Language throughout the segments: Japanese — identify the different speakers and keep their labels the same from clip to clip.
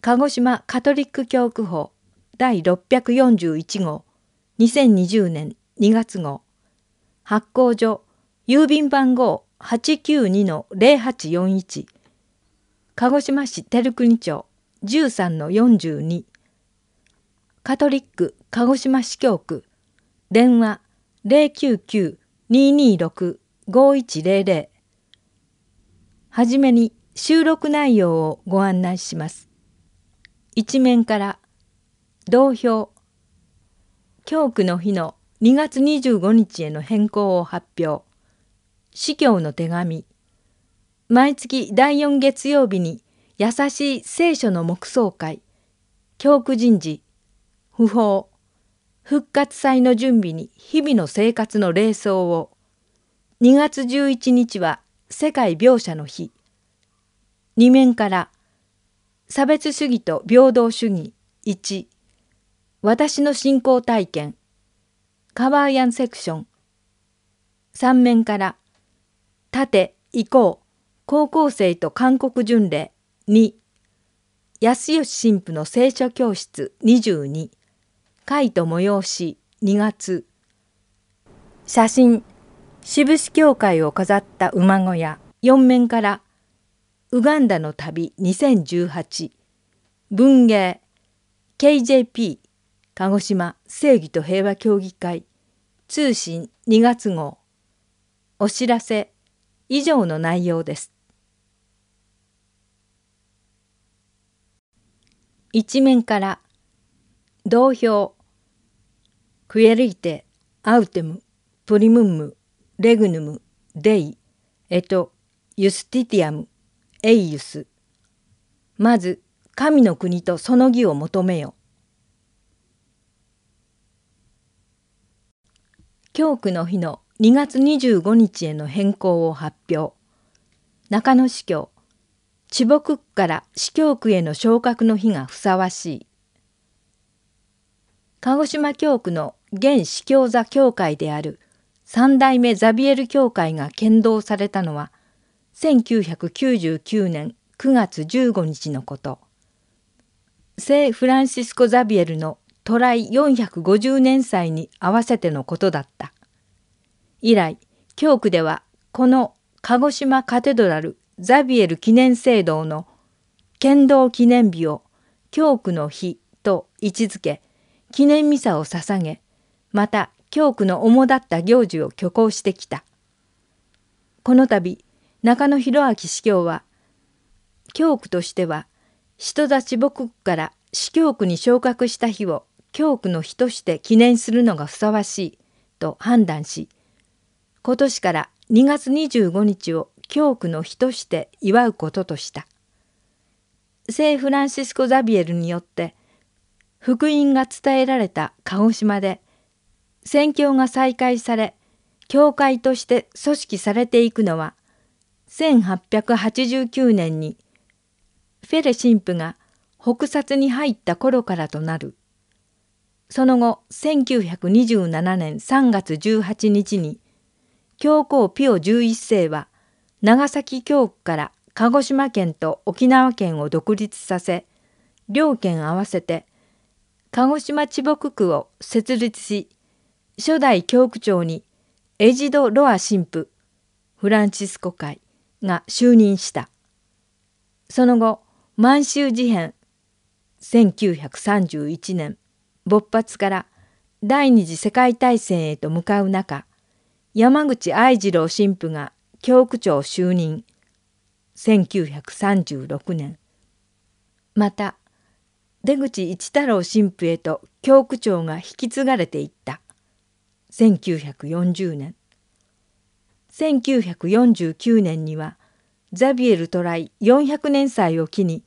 Speaker 1: 鹿児島カトリック教区法第641号2020年2月号発行所郵便番号892-0841鹿児島市照国町13-42カトリック鹿児島市教区電話099-226-5100はじめに収録内容をご案内します。一面から同票。教区の日の2月25日への変更を発表。司教の手紙。毎月第4月曜日に優しい聖書の黙想会。教区人事。不法。復活祭の準備に日々の生活の礼装を。2月11日は世界描写の日。二面から差別主義と平等主義。1私の信仰体験。カバーヤンセクション。三面から縦移行高校生と韓国巡礼。2安吉神父の聖書教室。22会と催し。2月。写真。志布志教会を飾った馬小屋。4面からウガンダの旅2018文芸 KJP 鹿児島正義と平和協議会。通信2月号。お知らせ以上の内容です。一面から同票クエリーテアウテムプリムンムレグヌムデイエトユスティティアム。エイユスまず神の国とその義を求めよ。教区の日の2月25日への変更を発表。中野司教、千母区から司教区への昇格の日がふさわしい。鹿児島教区の現司教座教会である三代目ザビエル教会が剣道されたのは1999年9月15日のこと。聖フランシスコ・ザビエルの渡来450年祭に合わせてのことだった。以来、教区ではこの鹿児島カテドラルザビエル記念聖堂の剣道記念日を教区の日と位置づけ、記念ミサを捧げ、また教区の主だった行事を挙行してきた。この度、中野博明司教は教区としては人立牧区から司教区に昇格した日を教区の日として記念するのがふさわしいと判断し今年から2月25日を教区の日として祝うこととした。聖フランシスコ・ザビエルによって福音が伝えられた鹿児島で宣教が再開され教会として組織されていくのは1889年にフェレ神父が北薩に入った頃からとなる。その後1927年3月18日に教皇ピオ11世は長崎教区から鹿児島県と沖縄県を独立させ両県合わせて鹿児島地牧区を設立し初代教区長にエジド・ロア神父フランシスコ会が就任した。その後、満州事変1931年勃発から第二次世界大戦へと向かう中、山口愛次郎神父が教区長就任1936年。また、出口一太郎神父へと教区長が引き継がれていった1940年。1949年にはザビエルトライ400年祭を機に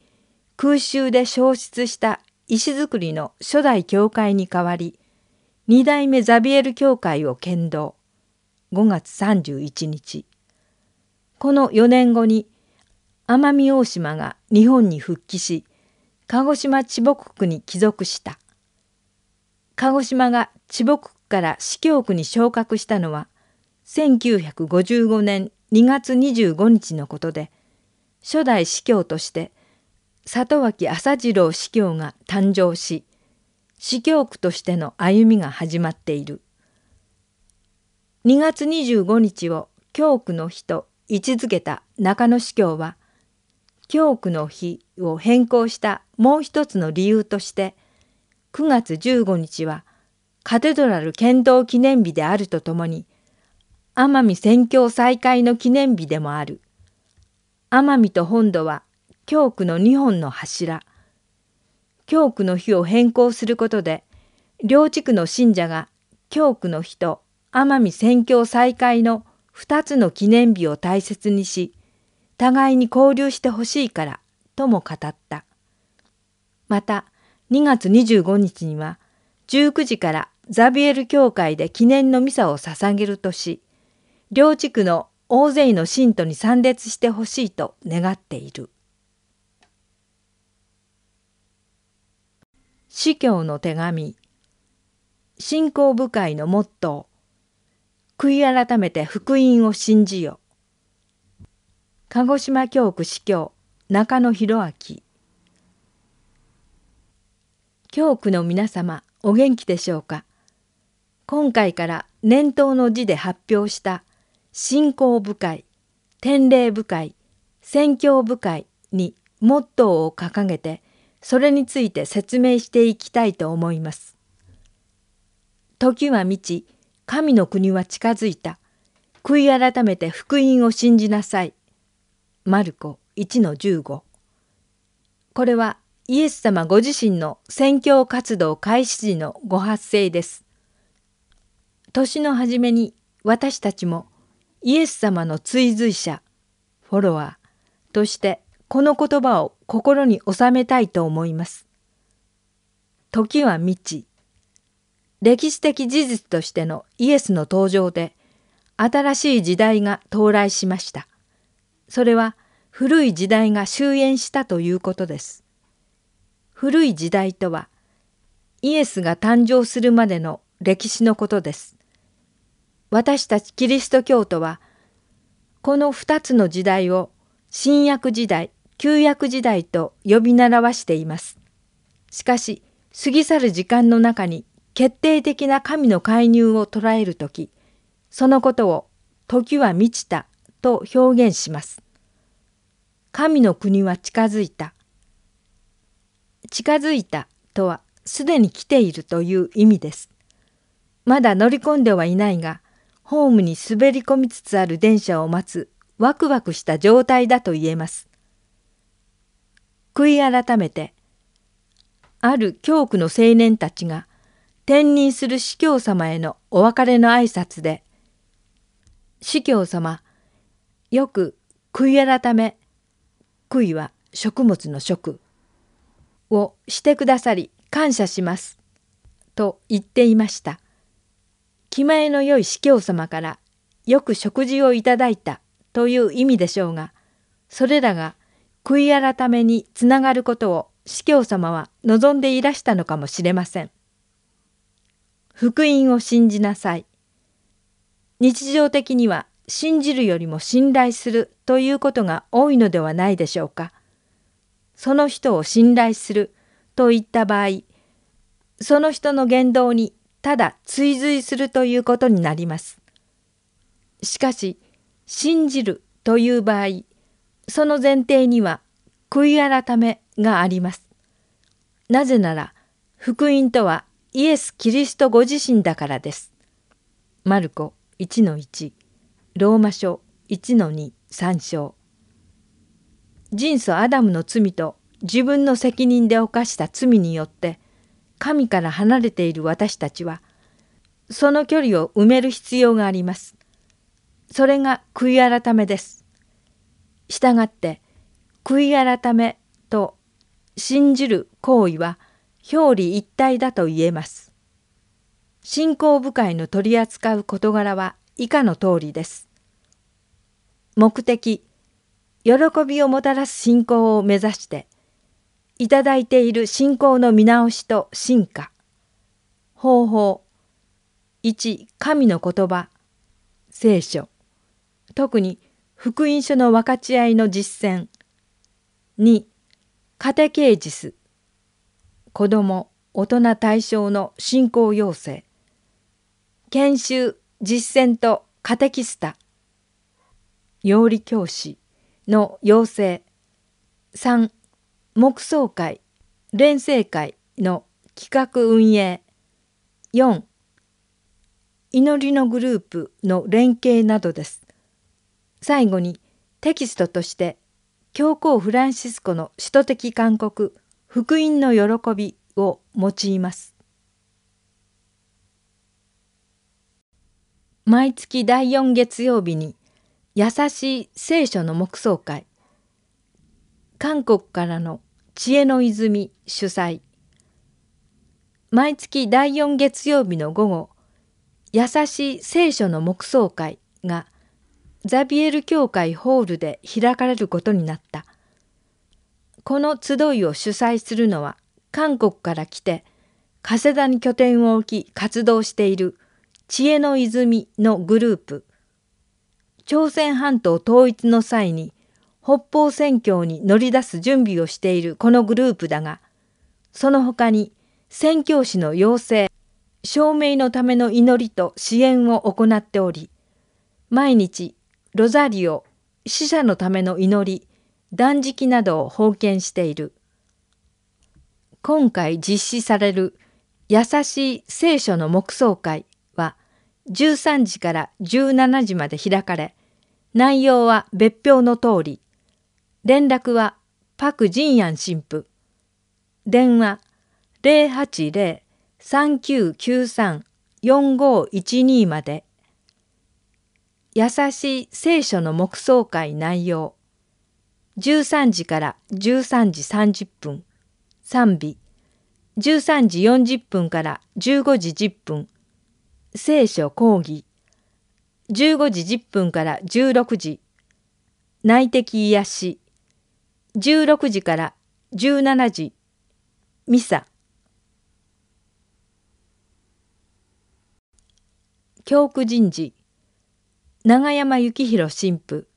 Speaker 1: 空襲で消失した石造りの初代教会に代わり二代目ザビエル教会を建造5月31日。この4年後に奄美大島が日本に復帰し鹿児島地牧区に帰属した。鹿児島が地牧区から司教区に昇格したのは1955年2月25日のことで初代司教として里脇朝次郎司教が誕生し司教区としての歩みが始まっている。2月25日を教区の日と位置づけた中野司教は教区の日を変更したもう一つの理由として9月15日はカテドラル剣道記念日であるとともに奄美宣教再開の記念日でもある。奄美と本土は教区の2本の柱。教区の日を変更することで両地区の信者が教区の日と奄美宣教再開の2つの記念日を大切にし互いに交流してほしいからとも語った。また2月25日には19時からザビエル教会で記念のミサを捧げるとし両地区の大勢の信徒に参列してほしいと願っている。司教の手紙。信仰部会のモットー。悔い改めて福音を信じよ。鹿児島教区司教。中野博明。教区の皆様お元気でしょうか？今回から年頭の字で発表した信仰深い、天霊深い、宣教深いにモットーを掲げて、それについて説明していきたいと思います。時は満ち、神の国は近づいた。悔い改めて福音を信じなさい。マルコ1-15これはイエス様ご自身の宣教活動開始時のご発声です。年の初めに私たちもイエス様の追随者、フォロワーとしてこの言葉を心に収めたいと思います。時は未知。歴史的事実としてのイエスの登場で新しい時代が到来しました。それは古い時代が終焉したということです。古い時代とはイエスが誕生するまでの歴史のことです。私たちキリスト教徒はこの二つの時代を新約時代旧約時代と呼び習わしています。しかし過ぎ去る時間の中に決定的な神の介入を捉える時そのことを時は満ちたと表現します。神の国は近づいた。近づいたとはすでに来ているという意味です。まだ乗り込んではいないがホームに滑り込みつつある電車を待つワクワクした状態だと言えます。悔い改めて、ある教区の青年たちが転任する司教様へのお別れの挨拶で、司教様、よく悔い改め、悔いは食物の食をしてくださり感謝します。と言っていました。気前の良い司教様からよく食事をいただいたという意味でしょうが、それらが悔い改めにつながることを司教様は望んでいらしたのかもしれません。福音を信じなさい。日常的には信じるよりも信頼するということが多いのではないでしょうか。その人を信頼するといった場合、その人の言動にただ追随するということになります。しかし、信じるという場合、その前提には悔い改めがあります。なぜなら、福音とはイエス・キリストご自身だからです。マルコ1-1、ローマ書1-2、3章。人祖アダムの罪と自分の責任で犯した罪によって、神から離れている私たちはその距離を埋める必要があります。それが悔い改めです。したがって悔い改めと信じる行為は表裏一体だと言えます。信仰部会の取り扱う事柄は以下の通りです。目的、喜びをもたらす信仰を目指していただいている信仰の見直しと進化。方法。1、神の言葉。聖書。特に福音書の分かち合いの実践。2、カテケージス子ども大人対象の信仰要請研修実践とカテキスタ養理教師の要請3木葬会連成会の企画運営4祈りのグループの連携などです。最後にテキストとして教皇フランシスコの使徒的勧告福音の喜びを用います。毎月第4月曜日に優しい聖書の黙想会韓国からの知恵の泉主催毎月第4月曜日の午後優しい聖書の黙想会がザビエル教会ホールで開かれることになった。この集いを主催するのは韓国から来て加世田に拠点を置き活動している知恵の泉のグループ朝鮮半島統一の際に北方宣教に乗り出す準備をしているこのグループだがその他に宣教師の養成証明のための祈りと支援を行っており毎日ロザリオ死者のための祈り断食などを奉献している。今回実施される優しい聖書の黙想会は13時から17時まで開かれ、内容は別表の通り、連絡はパク・ジンヤン神父、電話080-3993-4512まで、優しい聖書の黙想会内容。13時から13時30分。賛美。13時40分から15時10分。聖書講義。15時10分から16時。内的癒し。16時から17時ミサ。教区人事長山幸宏神父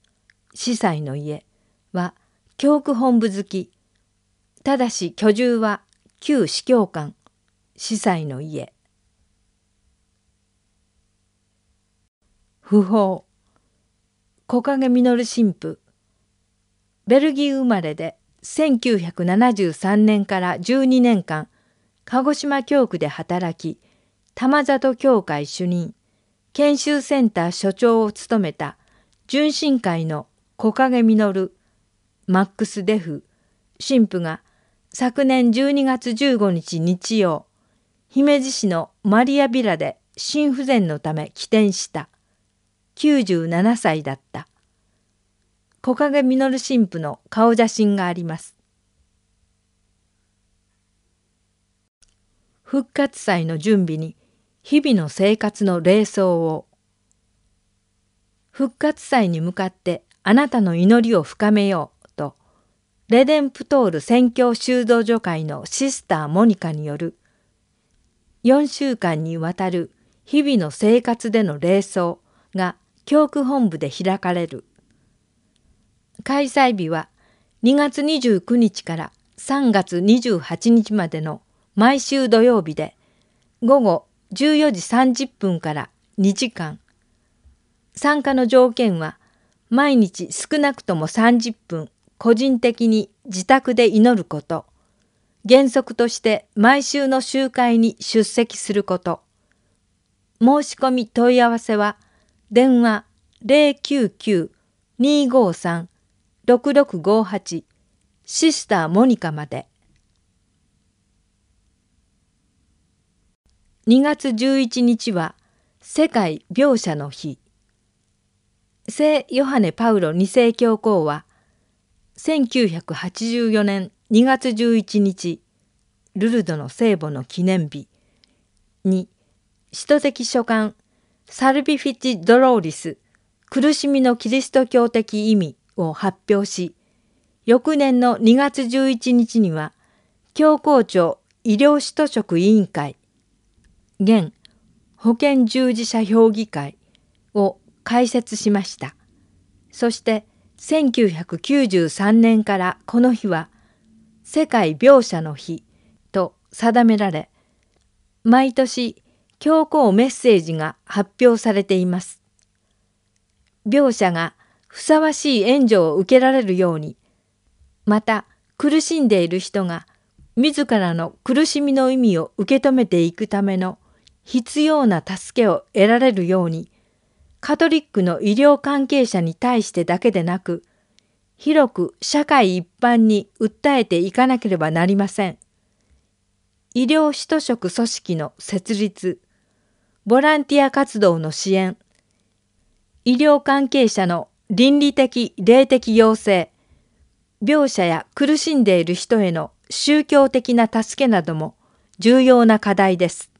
Speaker 1: 司祭の家は教区本部好き。ただし居住は旧司教官司祭の家。不法。木陰実神父ベルギー生まれで1973年から12年間鹿児島教区で働き玉里教会主任研修センター所長を務めた純真会の木陰実マックス・デフ神父が昨年12月15日日曜姫路市のマリアビラで心不全のため起点した。97歳だった。木陰実神父の顔写真があります。復活祭の準備に日々の生活の霊装を。復活祭に向かってあなたの祈りを深めようと、レデンプトール宣教修道女会のシスターモニカによる。4週間にわたる日々の生活での霊装が教区本部で開かれる。開催日は2月29日から3月28日までの毎週土曜日で午後14時30分から2時間。参加の条件は毎日少なくとも30分個人的に自宅で祈ること。原則として毎週の集会に出席すること。申し込み問い合わせは電話099-253 6658シスターモニカまで。2月11日は世界描写の日。聖ヨハネ・パウロ二世教皇は1984年2月11日ルルドの聖母の記念日に使徒的書簡サルビフィチ・ドローリス苦しみのキリスト教的意味を発表し翌年の2月11日には教皇庁医療使徒職委員会現保健従事者評議会を開設しました。そして1993年からこの日は世界病者の日と定められ、毎年教皇メッセージが発表されています。病者がふさわしい援助を受けられるように、また苦しんでいる人が自らの苦しみの意味を受け止めていくための必要な助けを得られるように、カトリックの医療関係者に対してだけでなく、広く社会一般に訴えていかなければなりません。医療使徒職組織の設立、ボランティア活動の支援、医療関係者の倫理的霊的要請、描写や苦しんでいる人への宗教的な助けなども重要な課題です。